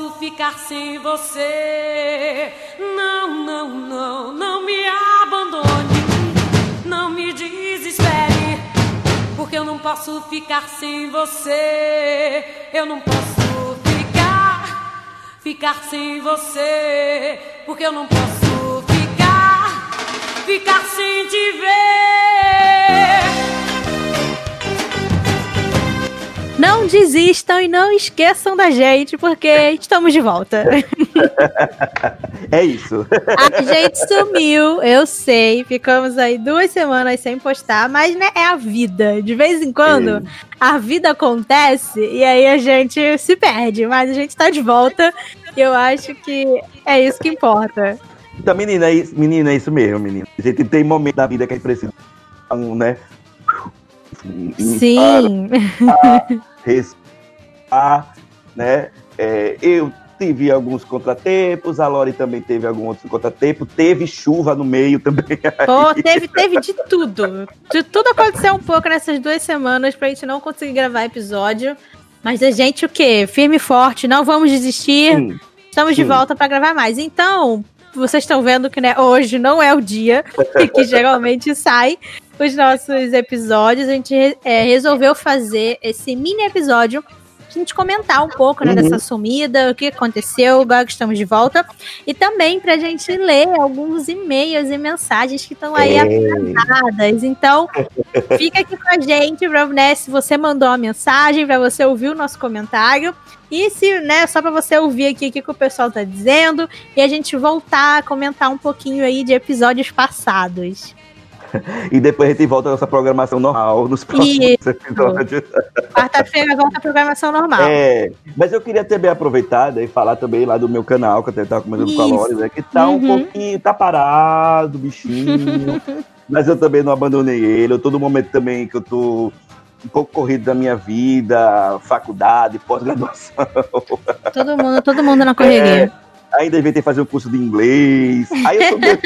Posso ficar sem você. Não, não, não, não me abandone, não me desespere, porque eu não posso ficar sem você. Eu não posso ficar, ficar sem você, porque eu não posso ficar, ficar sem te ver. Não desistam e não esqueçam da gente, porque estamos de volta. É isso. A gente sumiu, eu sei. Ficamos aí duas semanas sem postar, mas né, é a vida. De vez em quando, é. a vida acontece e aí a gente se perde, mas a gente tá de volta. E eu acho que é isso que importa. Então, menina, é isso, menina, é isso mesmo, menina. A gente tem momentos da vida que a gente precisa, né? Sim. Para, respirar, né? É, eu tive alguns contratempos, a Lori também teve algum outro contratempo, teve chuva no meio também. Pô, teve, teve de tudo. De tudo aconteceu um pouco nessas duas semanas pra gente não conseguir gravar episódio. Mas a gente o quê? Firme e forte, não vamos desistir. Sim, Estamos sim. de volta para gravar mais. Então, vocês estão vendo que né, hoje não é o dia que geralmente sai os nossos episódios. A gente é, resolveu fazer esse mini episódio a gente comentar um pouco né, uhum. dessa sumida, o que aconteceu, agora que estamos de volta. E também para a gente ler alguns e-mails e mensagens que estão aí é. atrasadas. Então, fica aqui com a gente, pra, né, se você mandou uma mensagem, para você ouvir o nosso comentário. E se, né, só para você ouvir aqui o que, que o pessoal tá dizendo e a gente voltar a comentar um pouquinho aí de episódios passados. e depois a gente volta à nossa programação normal nos próximos Isso. episódios. Quarta-feira volta a programação normal. É, mas eu queria também aproveitar e falar também lá do meu canal, que eu estava comentando com a né, que tá uhum. um pouquinho, tá parado, bichinho. mas eu também não abandonei ele. Eu tô no momento também que eu tô um pouco corrido da minha vida, faculdade, pós-graduação. Todo mundo, todo mundo na correria. É, ainda ter fazer um curso de inglês. Aí eu tô meio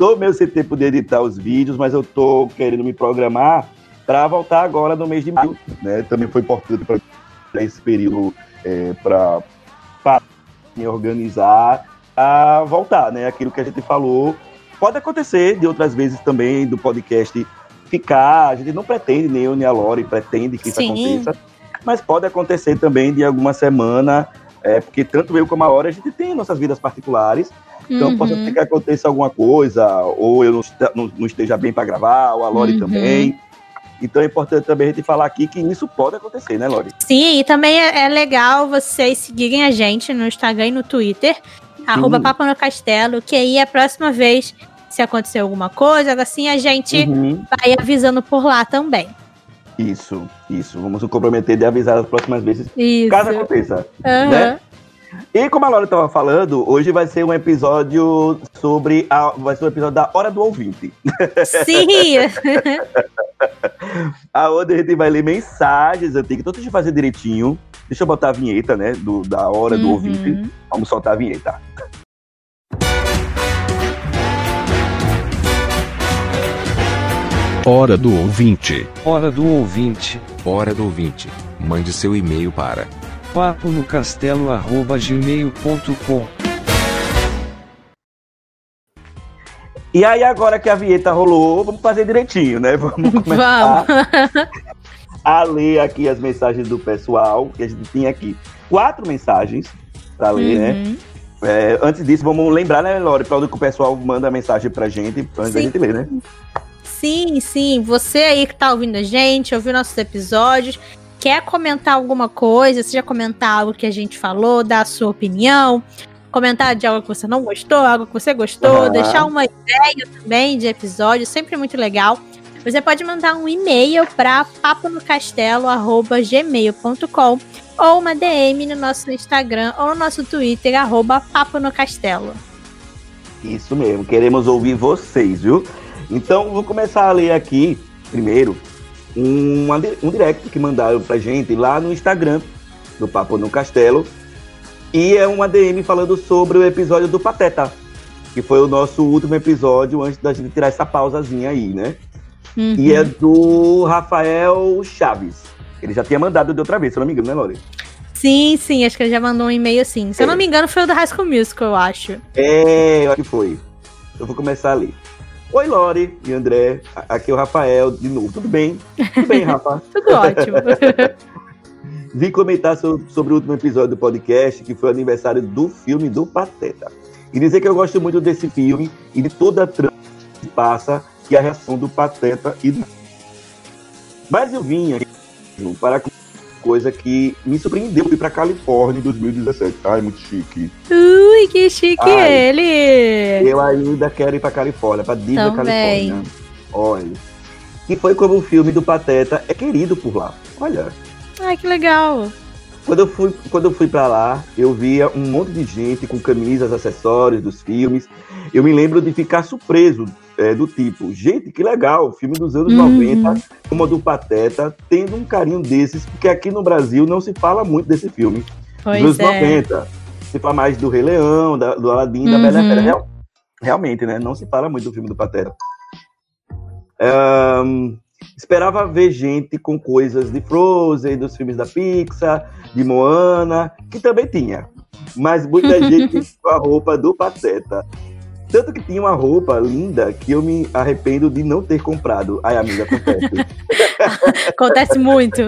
tô meio sem tempo de editar os vídeos, mas eu tô querendo me programar para voltar agora no mês de maio, né? Também foi importante para esse período é, para me organizar a voltar, né? Aquilo que a gente falou pode acontecer de outras vezes também do podcast ficar. A gente não pretende, nem eu nem a Lori pretende que isso Sim. aconteça, mas pode acontecer também de alguma semana, é, porque tanto eu como a Lori a gente tem nossas vidas particulares então, uhum. pode ser que aconteça alguma coisa, ou eu não, não esteja bem para gravar, ou a Lori uhum. também. Então é importante também a gente falar aqui que isso pode acontecer, né, Lori? Sim, e também é, é legal vocês seguirem a gente no Instagram e no Twitter, arroba Papo no Castelo, que aí a próxima vez, se acontecer alguma coisa, assim, a gente uhum. vai avisando por lá também. Isso, isso. Vamos nos comprometer de avisar as próximas vezes, isso. caso aconteça. Uhum. Né? E como a Laura estava falando, hoje vai ser um episódio sobre a, vai ser um episódio da hora do ouvinte. Sim. Aonde a gente vai ler mensagens antigas. Então deixa eu fazer direitinho. Deixa eu botar a vinheta, né, do, da hora do uhum. ouvinte. Vamos soltar a vinheta. Hora do ouvinte. Hora do ouvinte. Hora do ouvinte. Mande seu e-mail para papo no castelo@gmail.com. E aí agora que a vinheta rolou, vamos fazer direitinho, né? Vamos começar a ler aqui as mensagens do pessoal, que a gente tem aqui quatro mensagens para ler, né? uhum. né? É, antes disso, vamos lembrar, né, Lore, para que o pessoal manda mensagem pra gente, antes sim. da gente ler, né? Sim, sim. Você aí que tá ouvindo a gente, ouviu nossos episódios, quer comentar alguma coisa, seja comentar algo que a gente falou, dar a sua opinião, comentar de algo que você não gostou, algo que você gostou, uhum. deixar uma ideia também de episódio, sempre muito legal. Você pode mandar um e-mail para paponocastelo.gmail.com ou uma DM no nosso Instagram ou no nosso Twitter, arroba Papo no Castelo. Isso mesmo, queremos ouvir vocês, viu? Então, vou começar a ler aqui, primeiro, um, um direct que mandaram pra gente lá no Instagram, do Papo no Castelo. E é uma DM falando sobre o episódio do Pateta, que foi o nosso último episódio antes da gente tirar essa pausazinha aí, né? Uhum. E é do Rafael Chaves. Ele já tinha mandado de outra vez, se eu não me engano, né, Lore? Sim, sim, acho que ele já mandou um e-mail assim. Se eu É. não me engano, foi o do High School Musical, eu acho. É, eu acho que foi. Eu vou começar ali. Oi, Lore e André. Aqui é o Rafael de novo. Tudo bem? Tudo bem, Rafa? Tudo ótimo. Vim comentar so- sobre o último episódio do podcast, que foi o aniversário do filme do Pateta. E dizer que eu gosto muito desse filme e de toda a trama que passa e a reação do Pateta e do. Mas eu vim aqui para coisa que me surpreendeu. Fui para Califórnia em 2017. Ai, muito chique. Ui, que chique Ai. ele! Eu ainda quero ir para Califórnia, para Disney Também. Califórnia. Olha. E foi como o filme do Pateta é querido por lá. Olha. Ai, que legal. Quando eu fui, quando eu fui para lá, eu via um monte de gente com camisas, acessórios dos filmes. Eu me lembro de ficar surpreso é, do tipo, gente, que legal, filme dos anos Uhum. 90, como a do Pateta, tendo um carinho desses, porque aqui no Brasil não se fala muito desse filme. Pois dos anos é. 90. Se fala mais do Rei Leão, da- do Aladim, da Uhum. Bela e a Fera. Real- realmente, né? Não se fala muito do filme do Pateta. Ahn, esperava ver gente com coisas de Frozen, dos filmes da Pixar, de Moana, que também tinha. Mas muita gente com a roupa do Pateta. Tanto que tinha uma roupa linda que eu me arrependo de não ter comprado. Ai, amiga, acontece. Acontece muito.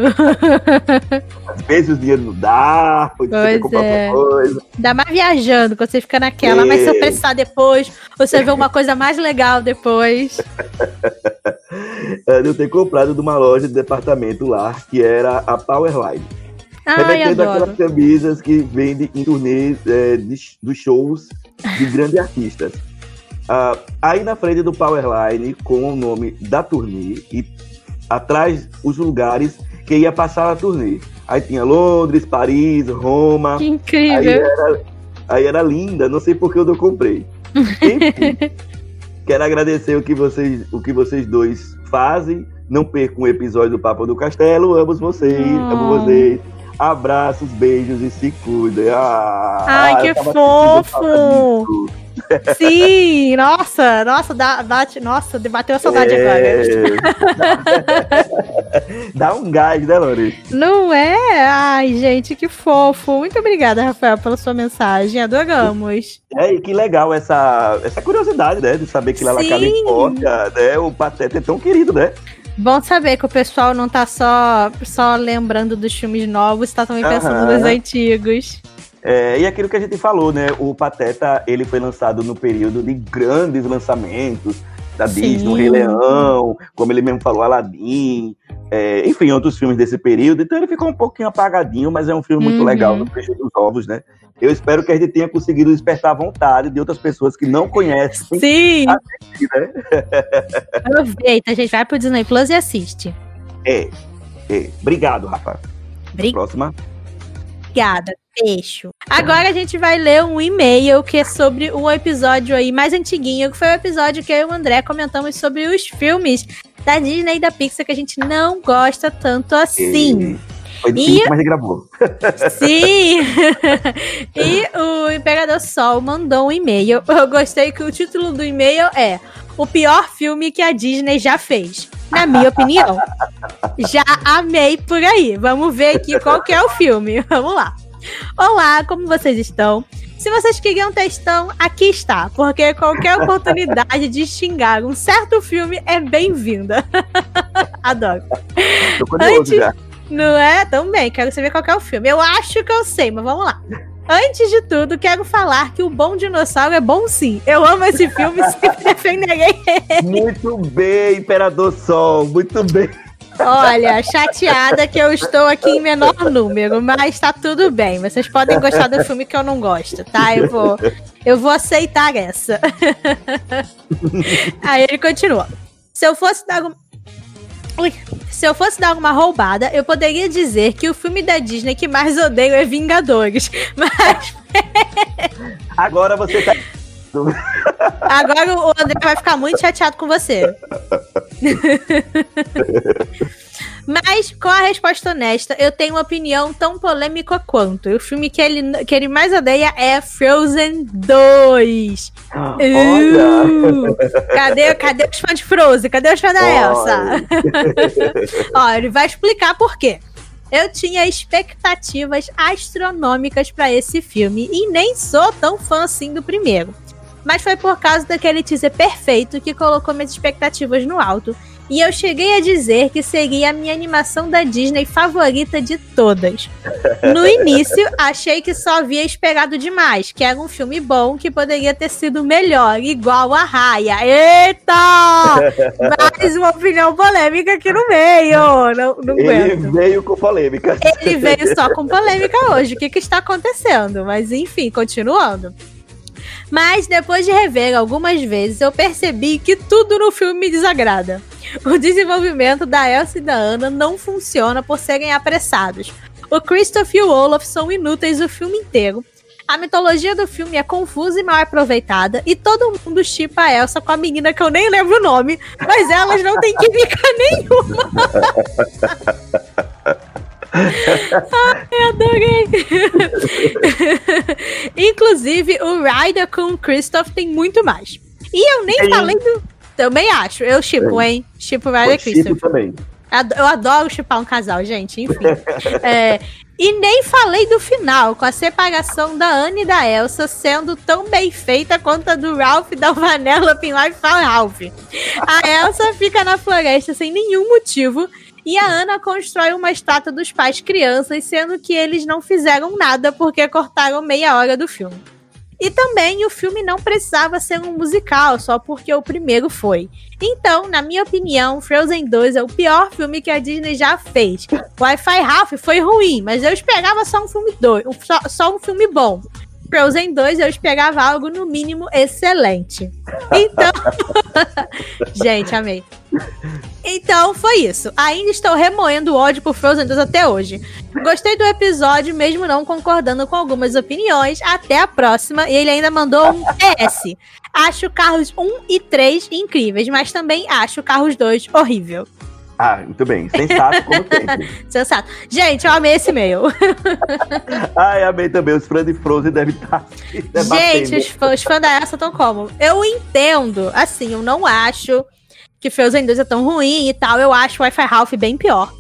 Às vezes o dinheiro não dá, pode Pois comprar é. outra coisa. Ainda mais viajando, quando você fica naquela. Mas se eu É. precisar depois, você vê uma coisa mais legal depois. é, de eu ter comprado de uma loja de departamento lá, que era a Powerline. Remetendo aquelas camisas que vende em turnês é, de, dos shows de grandes artistas. Ah, aí na frente do Powerline, com o nome da turnê, e atrás os lugares que ia passar a turnê. Aí tinha Londres, Paris, Roma. Que Aí incrível. era, aí era linda, não sei por que eu não comprei. Enfim, quero agradecer o que, vocês, o que vocês dois fazem. Não percam o episódio do Papo do Castelo. Amo vocês, Oh. amo vocês. Abraços, beijos e se cuidem. Ah, Ai, que fofo! Sim, nossa, nossa, dá, bate, nossa, bateu a saudade agora. É. Dá um gás, né, Lori? Não é? Ai, gente, que fofo. Muito obrigada, Rafael, pela sua mensagem. Adoramos. É, e que legal essa, essa curiosidade, né? De saber que lá na Sim. Califórnia, né, o Pateta é tão querido, né? Bom saber que o pessoal não tá só, só lembrando dos filmes novos, tá também pensando Aham. nos antigos. É, e aquilo que a gente falou, né? O Pateta, ele foi lançado no período de grandes lançamentos da Sim. Disney, o Rei Leão, como ele mesmo falou, Aladdin, é, enfim, outros filmes desse período. Então ele ficou um pouquinho apagadinho, mas é um filme muito Uhum. legal no Peixe dos Ovos, né? Eu espero que a gente tenha conseguido despertar a vontade de outras pessoas que não conhecem, Sim, né? aproveita, gente. Vai pro Disney Plus e assiste. É, é. Obrigado, Rafa. Obrigada. Próxima. Beijo. Agora a gente vai ler um e-mail que é sobre um episódio aí mais antiguinho, que foi o episódio que eu e o André comentamos sobre os filmes da Disney e da Pixar que a gente não gosta tanto assim. Foi difícil, mas ele gravou. Sim! e o Imperador Sol mandou um e-mail. Eu gostei que o título do e-mail é O pior filme que a Disney já fez. Na minha opinião. Já amei por aí. Vamos ver aqui qual que é o filme. Vamos lá. Olá, como vocês estão? Se vocês queriam textão, aqui está, porque qualquer oportunidade de xingar um certo filme é bem-vinda. Adoro. Tô curioso Antes- já. Não é? Também, quero saber qual que é o filme. Eu acho que eu sei, mas vamos lá. Antes de tudo, quero falar que o Bom Dinossauro é bom sim. Eu amo esse filme sempre defenderei. Muito bem, Imperador Sol, muito bem. Olha, chateada que eu estou aqui em menor número, mas tá tudo bem. Vocês podem gostar do filme que eu não gosto, tá? Eu vou, eu vou aceitar essa. Aí ele continua. Se eu fosse dar um... Ui, se eu fosse dar alguma roubada, eu poderia dizer que o filme da Disney que mais odeio é Vingadores. Mas Agora você tá. agora o André vai ficar muito chateado com você. Mas, com a resposta honesta, eu tenho uma opinião tão polêmica quanto. O filme que ele, que ele mais odeia é Frozen 2. Olha! Uh, cadê, cadê os fãs de Frozen? Cadê os fãs da Elsa? Ó, ele vai explicar por quê. Eu tinha expectativas astronômicas pra esse filme e nem sou tão fã assim do primeiro. Mas foi por causa daquele teaser perfeito que colocou minhas expectativas no alto. E eu cheguei a dizer que seria a minha animação da Disney favorita de todas. No início, achei que só havia esperado demais, que era um filme bom que poderia ter sido melhor, igual a Raya. Eita! Mais uma opinião polêmica aqui no meio. Não, não Ele aguento. veio com polêmica. Ele veio só com polêmica hoje. O que, que está acontecendo? Mas enfim, continuando. Mas depois de rever algumas vezes, eu percebi que tudo no filme me desagrada. O desenvolvimento da Elsa e da Anna não funciona por serem apressados. O Christoph e o Olaf são inúteis o filme inteiro. A mitologia do filme é confusa e mal aproveitada, e todo mundo chipa a Elsa com a menina que eu nem lembro o nome, mas elas não têm química nenhuma. Ai, adorei. Inclusive, o Ryder com o Christoph tem muito mais. E eu nem falei do. Também acho. Eu chipo, hein? Chipo o Ryder e Christoph. também. Eu adoro chipar um casal, gente, enfim. É, e nem falei do final, com a separação da Anne e da Elsa sendo tão bem feita quanto a do Ralph, da Vanellope em Life Ralph. A Elsa fica na floresta sem nenhum motivo. E a Ana constrói uma estátua dos pais crianças, sendo que eles não fizeram nada porque cortaram meia hora do filme. E também o filme não precisava ser um musical, só porque o primeiro foi. Então, na minha opinião, Frozen 2 é o pior filme que a Disney já fez. Wi-Fi Ralph foi ruim, mas eu esperava só um filme dois, só, só um filme bom. Frozen 2 eu esperava algo no mínimo excelente. Então, gente, amei. Então foi isso. Ainda estou remoendo o ódio por Frozen 2 até hoje. Gostei do episódio, mesmo não concordando com algumas opiniões. Até a próxima. E ele ainda mandou um PS. Acho Carros 1 e 3 incríveis, mas também acho Carros 2 horrível. Ah, muito bem. Sensato, como sempre. Sensato. Gente, eu amei esse e-mail. Ai, amei também. Os fãs de Frozen devem estar se debatendo. Gente, os fãs, os fãs da Elsa estão como? Eu entendo, assim, eu não acho que Frozen 2 é tão ruim e tal. Eu acho o Wi-Fi Ralph bem pior.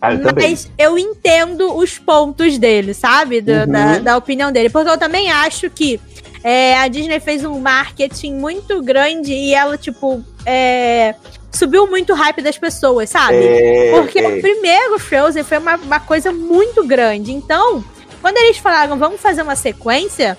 Ah, eu também. Mas eu entendo os pontos dele, sabe? Do- Uhum. da, da opinião dele. Porque eu também acho que é, a Disney fez um marketing muito grande e ela, tipo, é, subiu muito o hype das pessoas, sabe? É, Porque é. o primeiro Frozen foi uma, uma coisa muito grande. Então, quando eles falaram, vamos fazer uma sequência,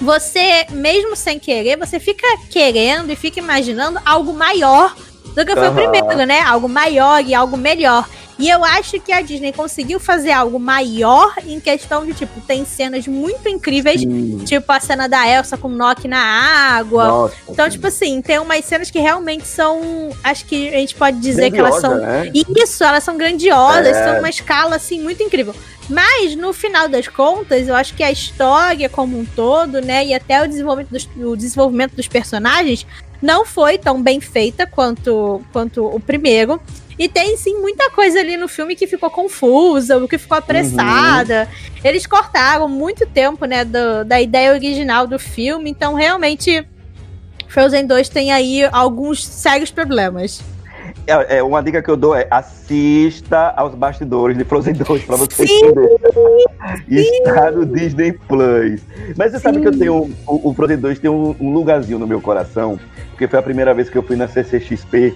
você, mesmo sem querer, você fica querendo e fica imaginando algo maior do que foi o primeiro, né? Algo maior e algo melhor. E eu acho que a Disney conseguiu fazer algo maior em questão de, tipo, tem cenas muito incríveis, Sim. tipo a cena da Elsa com o Nock na água. Nossa, Então, tipo assim, tem umas cenas que realmente são. Acho que a gente pode dizer que elas são Grandiosa, né? isso, elas são grandiosas, É. são uma escala assim muito incrível. Mas no final das contas, eu acho que a história como um todo, né, e até o desenvolvimento dos, o desenvolvimento dos personagens não foi tão bem feita quanto, quanto o primeiro. E tem sim muita coisa ali no filme que ficou confusa, o que ficou apressada. Eles cortaram muito tempo, né, do- da ideia original do filme, então realmente Frozen 2 tem aí alguns sérios problemas. É, é, uma dica que eu dou é assista aos bastidores de Frozen 2 pra você Sim. entender. Está no Disney Plus. Mas você sabe Sim. que eu tenho. O, o Frozen 2 tem um, um lugarzinho no meu coração, porque foi a primeira vez que eu fui na CCXP.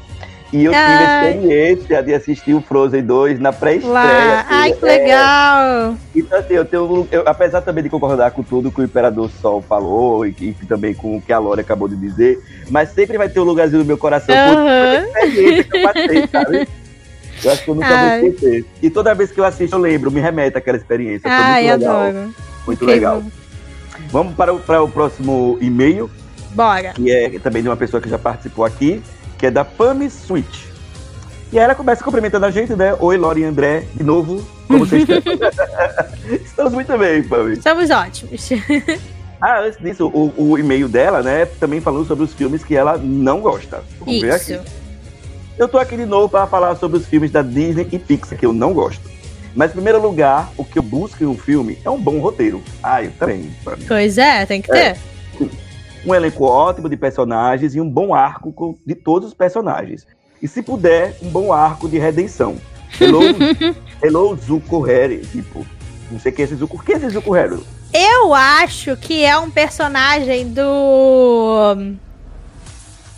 E eu tive a experiência de assistir o Frozen 2 na pré-estreia. Assim, Ai, que é, legal! Então, assim, eu tenho. eu- apesar também de concordar com tudo que o Imperador Sol falou e, e também com o que a Lore acabou de dizer, mas sempre vai ter um lugarzinho no meu coração por Aham. experiência que eu passei, sabe? Eu acho que eu nunca Ai. vou esquecer. E toda vez que eu assisto, eu lembro, me remete àquela experiência. Foi Ai, muito legal. adoro. Muito Incrível. legal. Vamos para o, para o próximo e-mail, Bora. que é também de uma pessoa que já participou aqui, que é da Pami Switch. E aí ela começa cumprimentando a gente, né? Oi, Lori e André, de novo. Como vocês estão? Estamos muito bem, Pami. Estamos ótimos. Ah, antes disso, o, o e-mail dela, né? Também falando sobre os filmes que ela não gosta. Vamos ver Isso. aqui. Eu tô aqui de novo para falar sobre os filmes da Disney e Pixar, que eu não gosto. Mas, em primeiro lugar, o que eu busco em um filme é um bom roteiro. Ah, eu também. Pami. Pois é, tem que ter. Um elenco ótimo de personagens e um bom arco de todos os personagens. E se puder, um bom arco de redenção. Hello, hello Zuko Harry, tipo, não sei quem é esse Zuko. Quem é esse Zuko Harry? Eu acho que é um personagem do.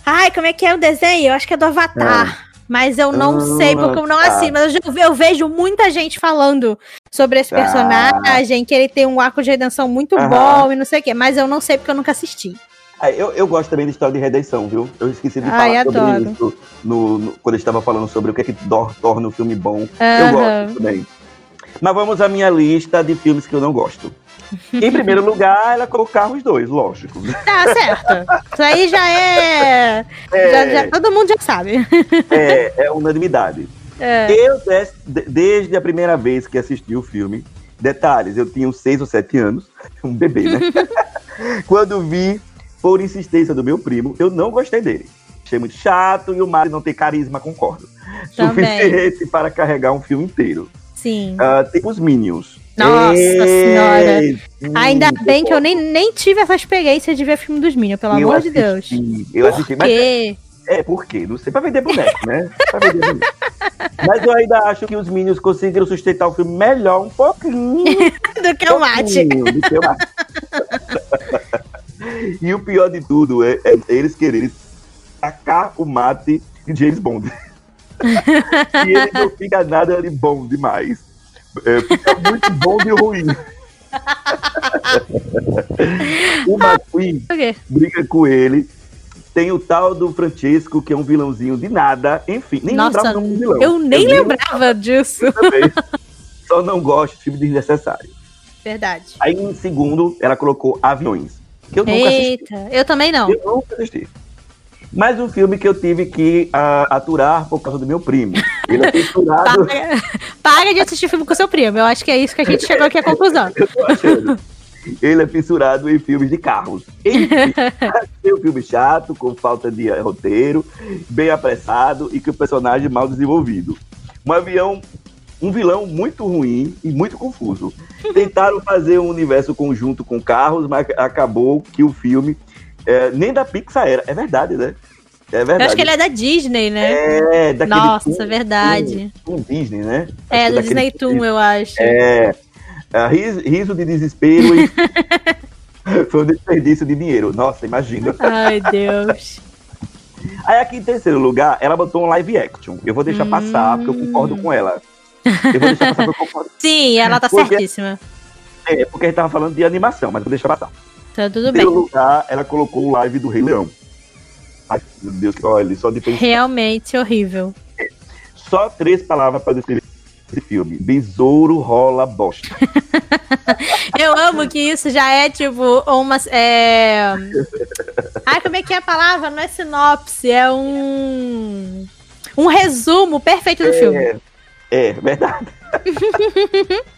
Ai, como é que é o desenho? Eu acho que é do Avatar. Mas eu não Ah, sei, porque eu não tá. assim. Mas eu, eu vejo muita gente falando sobre esse Tá. personagem, que ele tem um arco de redenção muito Aham. bom e não sei o quê. Mas eu não sei porque eu nunca assisti. Ah, eu, eu gosto também de história de redenção, viu? Eu esqueci de Ai, falar sobre adoro. isso no, no- quando eu estava falando sobre o que é que torna o filme bom. Eu Aham. gosto também. Mas vamos à minha lista de filmes que eu não gosto. Em primeiro lugar, ela colocou Carros 2, lógico. Tá certo. Isso aí já é. É, já- já- todo mundo já sabe. é, é unanimidade. É. Eu, des- de- desde a primeira vez que assisti o filme, detalhes, eu tinha uns 6 ou 7 anos, um bebê, né? Quando vi, por insistência do meu primo, eu não gostei dele. Achei muito chato e o Mario não tem carisma, concordo. Também. Suficiente para carregar um filme inteiro. Sim. Ah, tipo os Minions. Nossa senhora. Ei, Ainda bem que eu nem, nem tive essa experiência de ver filme dos Minions, pelo eu amor de Deus. assisti, Eu assisti, mas Porque É, por quê? Não sei, pra vender boneco, né? Pra vender boneco. Mas eu ainda acho que os Minions conseguiram sustentar o filme melhor um pouquinho. do que o mate. pouquinho do que o mate. E o pior de tudo é, é eles quererem tacar o mate de James Bond. e ele não fica nada de bom demais. É, fica muito bom de ruim. o McQueen O quê? briga com ele. Tem o tal do Francesco, que é um vilãozinho de nada. Enfim, nem Nossa, lembrava o nome do vilão. eu nem nem lembrava disso. Só não gosto de filme desnecessário. Verdade. Aí, em segundo, ela colocou Aviões. Que eu nunca assisti. Eita, eu também não. Eu nunca assisti. Mas um filme que eu tive que ah, aturar por causa do meu primo. Ele é censurado. Para, para de assistir filme com seu primo. Eu acho que é isso que a gente chegou aqui à conclusão. eu tô achando. Ele é fissurado em filmes de carros. Enfim, tem um filme chato, com falta de eh, roteiro, bem apressado e com o personagem mal desenvolvido. Um avião, um vilão muito ruim e muito confuso. Tentaram fazer um universo conjunto com carros, mas acabou que o filme eh, nem da Pixar era. É verdade, né? É verdade. Eu acho que ele é da Disney, né? É, daquele Nossa, Toon- verdade. Toon- Toon Disney, né? É, Acho do Disney Toon, eu acho. é, é, riso, riso de desespero e foi um desperdício de dinheiro. Nossa, imagina. Ai, Deus. Aí aqui em terceiro lugar, ela botou um live action. Eu vou deixar passar, porque eu concordo com ela. Eu vou deixar passar. Sim, ela tá Porque- certíssima. É, porque a gente tava falando de animação, mas vou deixar passar. Tá Em tudo bem. lugar, ela colocou o live do Rei Leão. Ai, meu Deus, olha, só de pensar. Realmente horrível. Só três palavras para descrever esse filme. Besouro rola bosta. Eu amo que isso já é tipo uma. É... Ai, como é que é a palavra? Não é sinopse, é um. Um resumo perfeito do filme. É, verdade.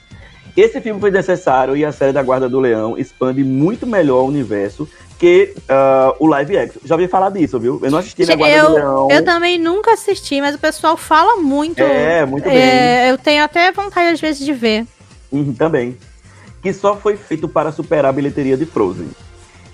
Esse filme foi necessário e a série da Guarda do Leão expande muito melhor o universo que ah, o live action. Já ouvi falar disso, viu? Eu não assisti na Guarda do Leão. Eu, eu também nunca assisti, mas o pessoal fala muito. É, muito bem. É, eu tenho até vontade, às vezes, de ver. Uhum, também. Que só foi feito para superar a bilheteria de Frozen.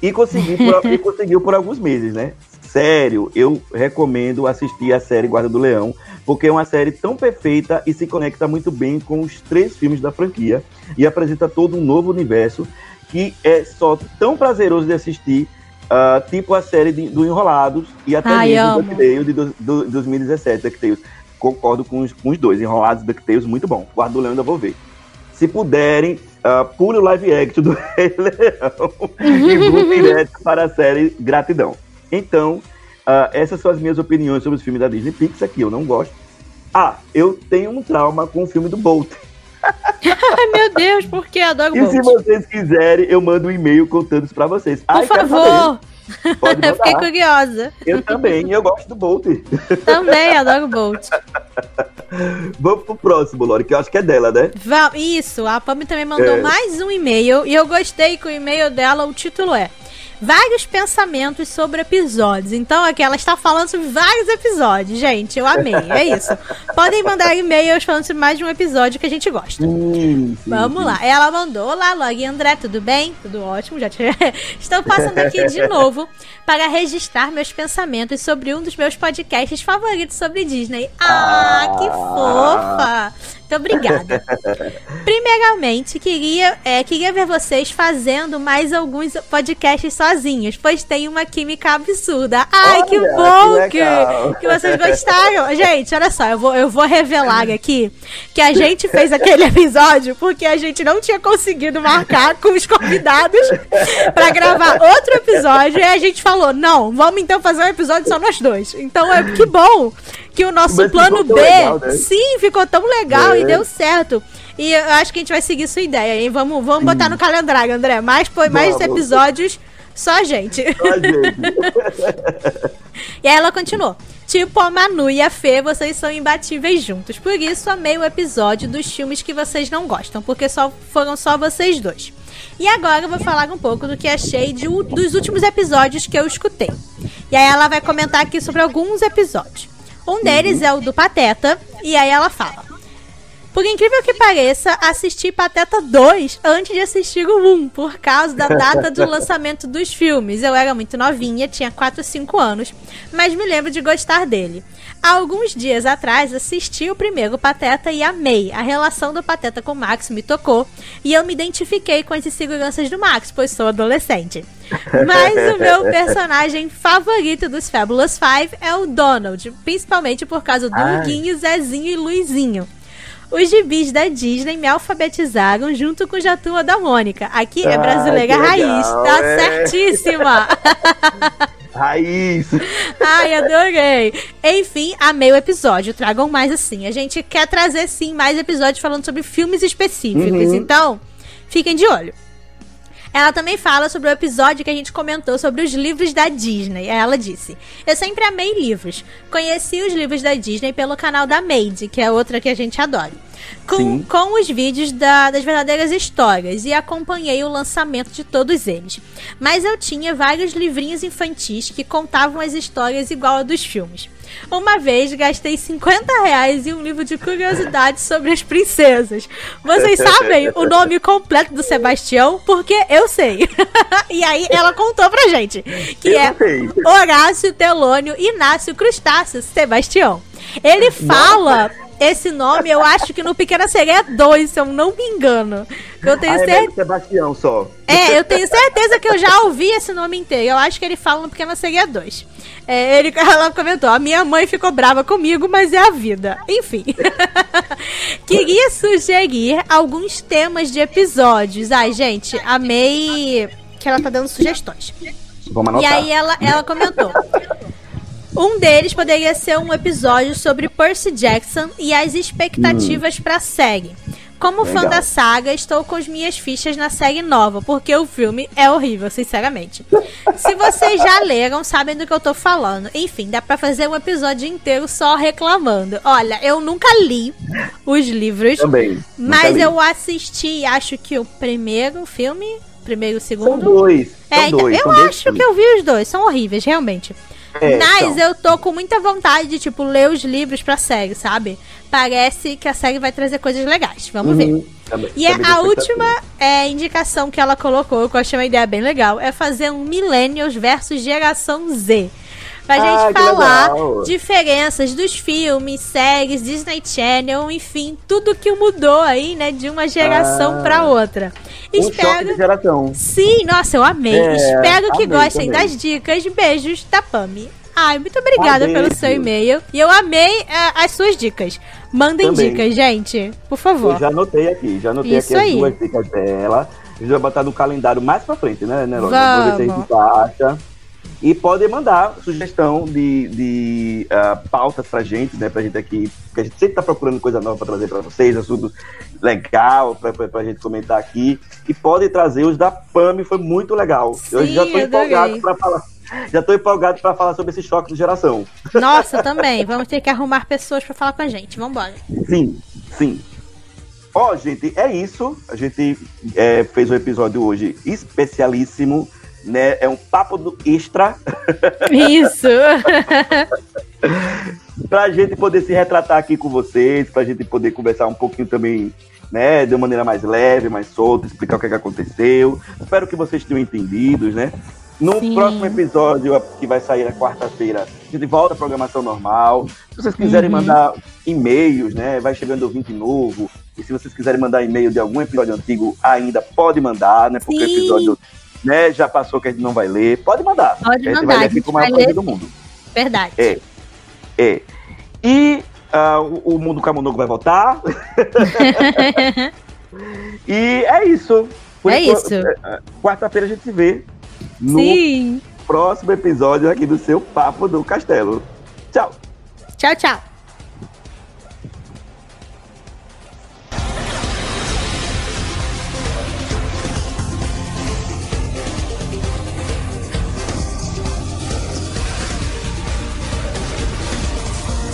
E, consegui por, e conseguiu por alguns meses, né? Sério, eu recomendo assistir a série Guarda do Leão, porque é uma série tão perfeita e se conecta muito bem com os três filmes da franquia e apresenta todo um novo universo que é só tão prazeroso de assistir, ah, tipo a série de- do Enrolados e até Ai, mesmo. DuckTales de do, do, 2017, DuckTales. Concordo com os, com os dois, Enrolados e DuckTales, muito bom. Guarda do Leão ainda vou ver. Se puderem, uh, pule o live action do Rei Leão e vão direto para a série Gratidão. Então, ah, essas são as minhas opiniões sobre os filmes da Disney Pixar, que eu não gosto. Ah, eu tenho um trauma com o filme do Bolt. Ai, meu Deus, por que adoro E se Bolt? vocês quiserem, eu mando um e-mail contando isso pra vocês. Por Ai, favor. Pode eu fiquei mandar. curiosa. Eu também, eu gosto do Bolt. Também adoro Bolt. Vamos pro próximo, Lore, que eu acho que é dela, né? Isso, a Pami também mandou É. mais um e-mail e eu gostei que o e-mail dela, o título é Vários pensamentos sobre episódios. Então aqui ela está falando sobre vários episódios, gente. Eu amei, é isso. Podem mandar e-mails falando sobre mais de um episódio que a gente gosta. Sim, sim, Vamos sim. lá. Ela mandou Olá, Log André, tudo bem? Tudo ótimo, já te... Estou passando aqui de novo para registrar meus pensamentos sobre um dos meus podcasts favoritos sobre Disney. Ah, que fofa! Muito obrigada. Primeiramente, queria, é, queria ver vocês fazendo mais alguns podcasts sozinhos, pois tem uma química absurda. Ai, que Olha, bom que que, que vocês gostaram. Gente, olha só, eu vou, eu vou revelar aqui que a gente fez aquele episódio porque a gente não tinha conseguido marcar com os convidados pra gravar outro episódio e a gente falou: não, vamos então fazer um episódio só nós dois. Então é que bom que o nosso Mas plano B, legal, né? sim, ficou tão legal É. e deu certo. E eu acho que a gente vai seguir sua ideia, hein? Vamos, vamos botar no calendário, André. Mais, po- mais Vamos. episódios, só a gente. Ó, gente. E aí ela continuou. Tipo, a Manu e a Fê, vocês são imbatíveis juntos. Por isso, amei o episódio dos filmes que vocês não gostam, porque só foram só vocês dois. E agora eu vou falar um pouco do que achei de dos últimos episódios que eu escutei. E aí ela vai comentar aqui sobre alguns episódios. Um deles é o do Pateta, e aí ela fala. Por incrível que pareça, assisti Pateta 2 antes de assistir o 1, por causa da data do lançamento dos filmes. Eu era muito novinha, tinha 4 ou 5 anos, mas me lembro de gostar dele. Há alguns dias atrás, assisti o primeiro Pateta e amei. A relação do Pateta com o Max me tocou e eu me identifiquei com as inseguranças do Max, pois sou adolescente. Mas o meu personagem favorito dos Fabulous Five é o Donald, principalmente por causa do Ai. Huguinho, Zezinho e Luizinho. Os gibis da Disney me alfabetizaram junto com o Jatua da Mônica. Aqui é brasileira legal, raiz, tá é. certíssima. Raiz. Ai, adorei. Enfim, amei o episódio. Tragam mais assim. A gente quer trazer sim mais episódios falando sobre filmes específicos. Uhum. Então, fiquem de olho. Ela também fala sobre o episódio que a gente comentou sobre os livros da Disney. Ela disse: Eu sempre amei livros. Conheci os livros da Disney pelo canal da Made, que é outra que a gente adora. Com, com os vídeos da- das verdadeiras histórias e acompanhei o lançamento de todos eles. Mas eu tinha vários livrinhos infantis que contavam as histórias igual a dos filmes. Uma vez gastei 50 reais em um livro de curiosidades sobre as princesas. Vocês sabem o nome completo do Sebastião? Porque eu sei. e aí ela contou pra gente que Eu é sei. Horácio Telônio Inácio Crustáceo Sebastião. Ele fala esse nome, eu acho que no Pequena Sereia 2, se eu não me engano. Eu tenho Ah, é certeza. mesmo Sebastião só. É, eu tenho certeza que eu já ouvi esse nome inteiro. Eu acho que ele fala no Pequena Sereia 2. É, ele, ela comentou: a minha mãe ficou brava comigo, mas é a vida. Enfim. Queria sugerir alguns temas de episódios. Ai, gente, amei que ela tá dando sugestões. Vamos E anotar. aí ela, ela comentou. Um deles poderia ser um episódio sobre Percy Jackson e as expectativas pra série. Como fã Legal. da saga, estou com as minhas fichas na série nova, porque o filme é horrível, sinceramente. Se vocês já leram, sabem do que eu tô falando. Enfim, dá pra fazer um episódio inteiro só reclamando. Olha, eu nunca li os livros, Também. mas eu assisti, acho que o primeiro filme, primeiro e o São segundo. dois. São É, então, dois. eu são dois acho filmes. que eu vi os dois, são horríveis, realmente. É, Mas são. eu tô com muita vontade de, tipo, ler os livros pra série, sabe? Parece que a série vai trazer coisas legais. Vamos ver. Uhum. Também- E é também a tô última é, indicação que ela colocou, que eu achei uma ideia bem legal, é fazer um Millennials versus Geração Z. Pra Ah, gente falar legal. diferenças dos filmes, séries, Disney Channel, enfim, tudo que mudou aí, né, de uma geração Ah. pra outra. Um Espero geração. Sim, nossa, eu amei. É, Espero que amei gostem também. das dicas. Beijos da Pami. Ai, muito obrigada pelo seu e-mail. E eu amei eh, as suas dicas. Mandem Também. dicas, gente. Por favor. Eu já anotei aqui, já anotei Isso aqui aí. as duas dicas dela. A gente vai botar no calendário mais pra frente, né, né Lógico? Vamos ver se a Vamos. gente acha. E podem mandar sugestão de, de ah, pautas pra gente, né? Pra gente aqui, porque a gente sempre tá procurando coisa nova pra trazer pra vocês, assunto legal pra, pra, pra gente comentar aqui. E podem trazer os da PAMI, foi muito legal. eu Sim, já tô adorei. empolgado pra falar. Já tô empolgado para falar sobre esse choque de geração. Nossa, também. Vamos ter que arrumar pessoas para falar com a gente. Vambora. Sim, sim. Ó, gente, é isso. A gente é, fez um episódio hoje especialíssimo, né? É um papo do extra. Isso. pra gente poder se retratar aqui com vocês, pra gente poder conversar um pouquinho também, né? De uma maneira mais leve, mais solta, explicar o que, é que aconteceu. Espero que vocês tenham entendido, né? No Sim. próximo episódio, que vai sair na quarta-feira, a gente volta à programação normal. Se vocês quiserem Uhum. mandar e-mails, né? Vai chegando ouvinte novo. E se vocês quiserem mandar e-mail de algum episódio antigo, ainda pode mandar, né? Porque o episódio né, já passou que a gente não vai ler. Pode mandar. Pode a gente mandar, vai ler aqui com o maior vai prazer do mundo. Verdade. É. É. E ah, o, o Mundo Camundongo vai voltar. e é isso. Por É isso. é, Quarta-feira a gente se vê no Sim. próximo episódio aqui do seu Papo do Castelo. Tchau. Tchau, tchau.